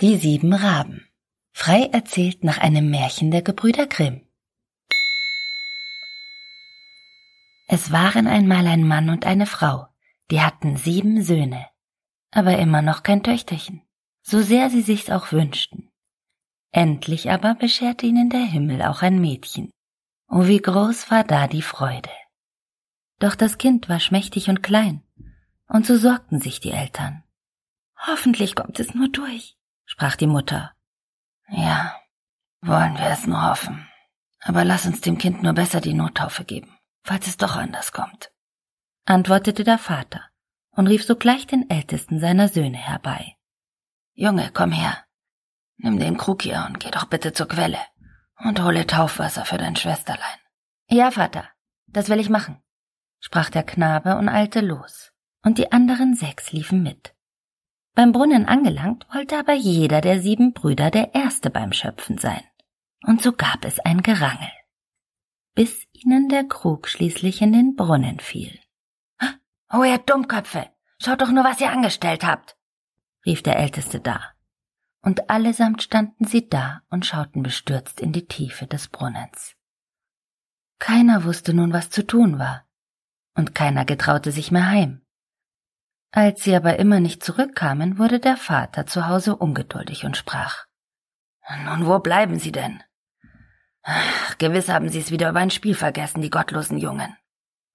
Die sieben Raben. Frei erzählt nach einem Märchen der Gebrüder Grimm. Es waren einmal ein Mann und eine Frau, die hatten sieben Söhne, aber immer noch kein Töchterchen, so sehr sie sich's auch wünschten. Endlich aber bescherte ihnen der Himmel auch ein Mädchen. Oh, wie groß war da die Freude. Doch das Kind war schmächtig und klein, und so sorgten sich die Eltern. Hoffentlich kommt es nur durch, sprach die Mutter. Ja, wollen wir es nur hoffen. Aber lass uns dem Kind nur besser die Nottaufe geben, falls es doch anders kommt, antwortete der Vater und rief sogleich den ältesten seiner Söhne herbei. Junge, komm her. Nimm den Krug hier und geh doch bitte zur Quelle und hole Taufwasser für dein Schwesterlein. Ja, Vater, das will ich machen, sprach der Knabe und eilte los, und die anderen sechs liefen mit. Beim Brunnen angelangt, wollte aber jeder der sieben Brüder der Erste beim Schöpfen sein. Und so gab es ein Gerangel, bis ihnen der Krug schließlich in den Brunnen fiel. Oh, ihr Dummköpfe, schaut doch nur, was ihr angestellt habt, rief der Älteste da. Und allesamt standen sie da und schauten bestürzt in die Tiefe des Brunnens. Keiner wusste nun, was zu tun war, und keiner getraute sich mehr heim. Als sie aber immer nicht zurückkamen, wurde der Vater zu Hause ungeduldig und sprach Nun, wo bleiben Sie denn? Ach, gewiss haben Sie es wieder über ein Spiel vergessen, die gottlosen Jungen.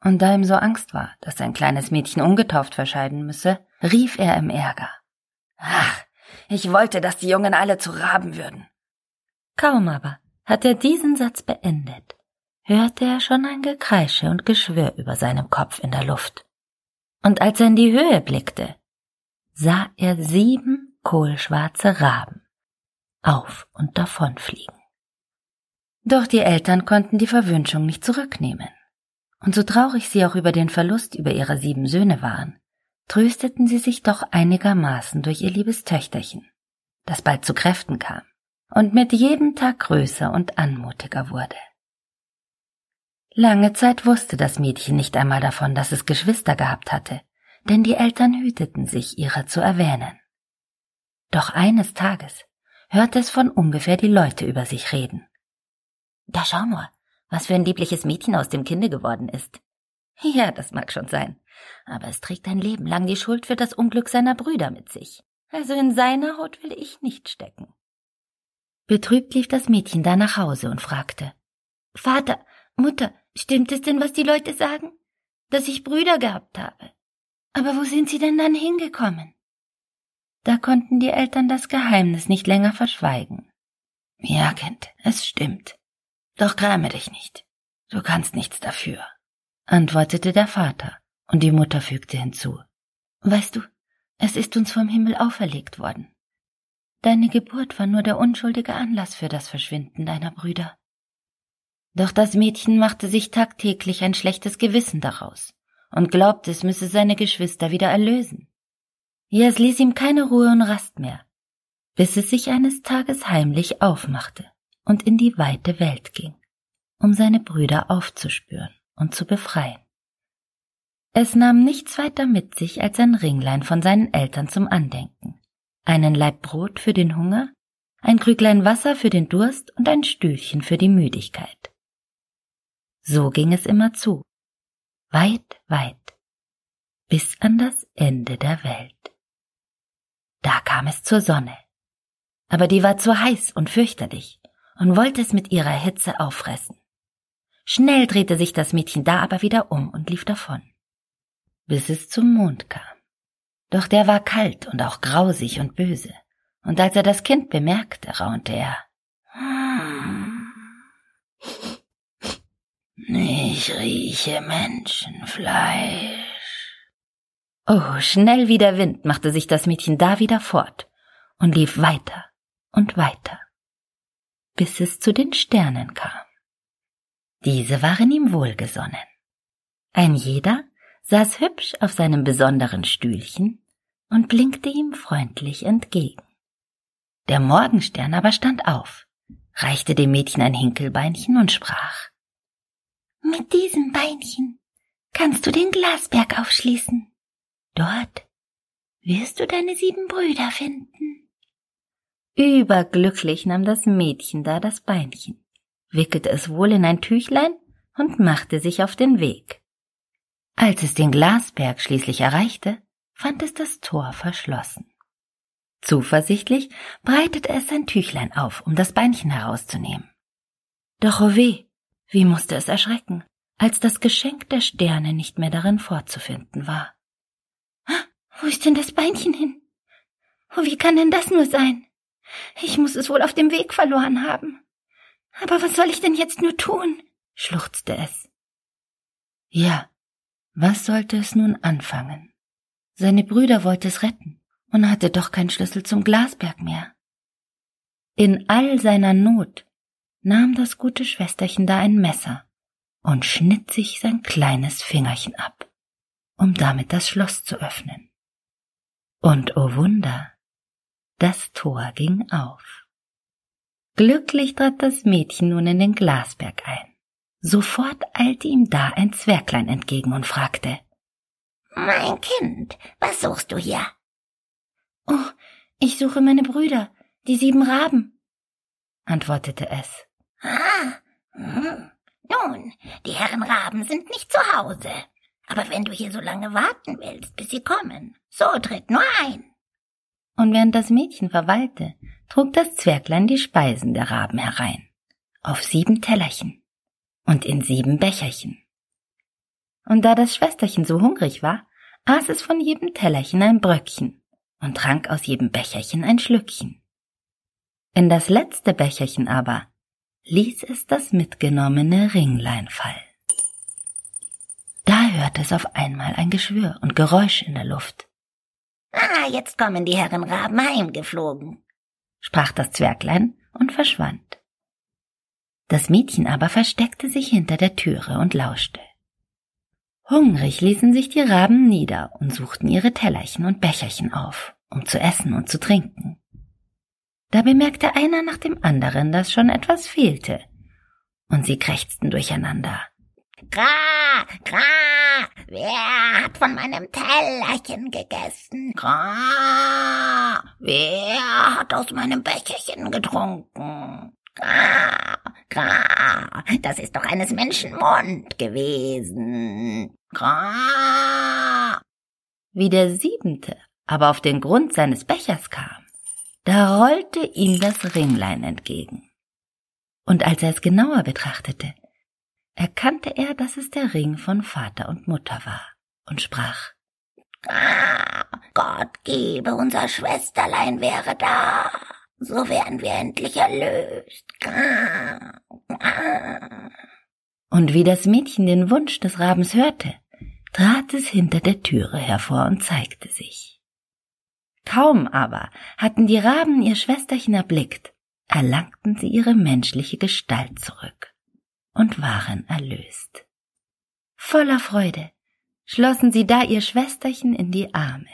Und da ihm so Angst war, dass sein kleines Mädchen ungetauft verscheiden müsse, rief er im Ärger Ach, ich wollte, dass die Jungen alle zu Raben würden. Kaum aber hat er diesen Satz beendet, hörte er schon ein Gekreische und Geschwür über seinem Kopf in der Luft und als er in die Höhe blickte, sah er sieben kohlschwarze Raben auf und davonfliegen. Doch die Eltern konnten die Verwünschung nicht zurücknehmen. Und so traurig sie auch über den Verlust über ihre sieben Söhne waren, trösteten sie sich doch einigermaßen durch ihr liebes Töchterchen, das bald zu Kräften kam und mit jedem Tag größer und anmutiger wurde. Lange Zeit wusste das Mädchen nicht einmal davon, dass es Geschwister gehabt hatte, denn die Eltern hüteten sich, ihrer zu erwähnen. Doch eines Tages hörte es von ungefähr die Leute über sich reden. Da schau nur, was für ein liebliches Mädchen aus dem Kinde geworden ist. Ja, das mag schon sein, aber es trägt ein Leben lang die Schuld für das Unglück seiner Brüder mit sich. Also in seiner Haut will ich nicht stecken. Betrübt lief das Mädchen da nach Hause und fragte Vater, Mutter, Stimmt es denn, was die Leute sagen? Dass ich Brüder gehabt habe. Aber wo sind sie denn dann hingekommen? Da konnten die Eltern das Geheimnis nicht länger verschweigen. Ja, Kind, es stimmt. Doch gräme dich nicht. Du kannst nichts dafür, antwortete der Vater, und die Mutter fügte hinzu. Weißt du, es ist uns vom Himmel auferlegt worden. Deine Geburt war nur der unschuldige Anlass für das Verschwinden deiner Brüder. Doch das Mädchen machte sich tagtäglich ein schlechtes Gewissen daraus und glaubte, es müsse seine Geschwister wieder erlösen. Ja, es ließ ihm keine Ruhe und Rast mehr, bis es sich eines Tages heimlich aufmachte und in die weite Welt ging, um seine Brüder aufzuspüren und zu befreien. Es nahm nichts weiter mit sich als ein Ringlein von seinen Eltern zum Andenken, einen Laib Brot für den Hunger, ein Krüglein Wasser für den Durst und ein Stühlchen für die Müdigkeit. So ging es immer zu. Weit, weit. Bis an das Ende der Welt. Da kam es zur Sonne. Aber die war zu heiß und fürchterlich und wollte es mit ihrer Hitze auffressen. Schnell drehte sich das Mädchen da aber wieder um und lief davon, bis es zum Mond kam. Doch der war kalt und auch grausig und böse, und als er das Kind bemerkte, raunte er. Hm. Ich rieche Menschenfleisch. Oh, schnell wie der Wind machte sich das Mädchen da wieder fort und lief weiter und weiter, bis es zu den Sternen kam. Diese waren ihm wohlgesonnen. Ein jeder saß hübsch auf seinem besonderen Stühlchen und blinkte ihm freundlich entgegen. Der Morgenstern aber stand auf, reichte dem Mädchen ein Hinkelbeinchen und sprach mit diesem Beinchen kannst du den Glasberg aufschließen. Dort wirst du deine sieben Brüder finden. Überglücklich nahm das Mädchen da das Beinchen, wickelte es wohl in ein Tüchlein und machte sich auf den Weg. Als es den Glasberg schließlich erreichte, fand es das Tor verschlossen. Zuversichtlich breitete es sein Tüchlein auf, um das Beinchen herauszunehmen. Doch oh weh, wie musste es erschrecken, als das Geschenk der Sterne nicht mehr darin vorzufinden war. Wo ist denn das Beinchen hin? Oh, wie kann denn das nur sein? Ich muss es wohl auf dem Weg verloren haben. Aber was soll ich denn jetzt nur tun? schluchzte es. Ja, was sollte es nun anfangen? Seine Brüder wollte es retten und hatte doch keinen Schlüssel zum Glasberg mehr. In all seiner Not nahm das gute Schwesterchen da ein Messer und schnitt sich sein kleines Fingerchen ab, um damit das Schloss zu öffnen. Und oh Wunder, das Tor ging auf. Glücklich trat das Mädchen nun in den Glasberg ein. Sofort eilte ihm da ein Zwerglein entgegen und fragte Mein Kind, was suchst du hier? Oh, ich suche meine Brüder, die sieben Raben, antwortete es. Ah, hm. nun, die Herren Raben sind nicht zu Hause. Aber wenn du hier so lange warten willst, bis sie kommen, so tritt nur ein. Und während das Mädchen verweilte, trug das Zwerglein die Speisen der Raben herein, auf sieben Tellerchen und in sieben Becherchen. Und da das Schwesterchen so hungrig war, aß es von jedem Tellerchen ein Bröckchen und trank aus jedem Becherchen ein Schlückchen. In das letzte Becherchen aber ließ es das mitgenommene Ringlein fallen. Da hörte es auf einmal ein Geschwür und Geräusch in der Luft. Ah, jetzt kommen die Herren Raben heimgeflogen, sprach das Zwerglein und verschwand. Das Mädchen aber versteckte sich hinter der Türe und lauschte. Hungrig ließen sich die Raben nieder und suchten ihre Tellerchen und Becherchen auf, um zu essen und zu trinken. Da bemerkte einer nach dem anderen, dass schon etwas fehlte, und sie krächzten durcheinander. Gra, gra, wer hat von meinem Tellerchen gegessen? Gra, wer hat aus meinem Becherchen getrunken? Gra, gra, das ist doch eines Menschen Mund gewesen. Gra. Wie der siebente aber auf den Grund seines Bechers kam, da rollte ihm das Ringlein entgegen. Und als er es genauer betrachtete, erkannte er, dass es der Ring von Vater und Mutter war und sprach Ah, Gott gebe, unser Schwesterlein wäre da so wären wir endlich erlöst. Und wie das Mädchen den Wunsch des Rabens hörte, trat es hinter der Türe hervor und zeigte sich. Kaum aber hatten die Raben ihr Schwesterchen erblickt, erlangten sie ihre menschliche Gestalt zurück und waren erlöst. Voller Freude schlossen sie da ihr Schwesterchen in die Arme,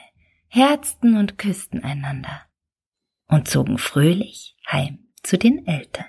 herzten und küssten einander und zogen fröhlich heim zu den Eltern.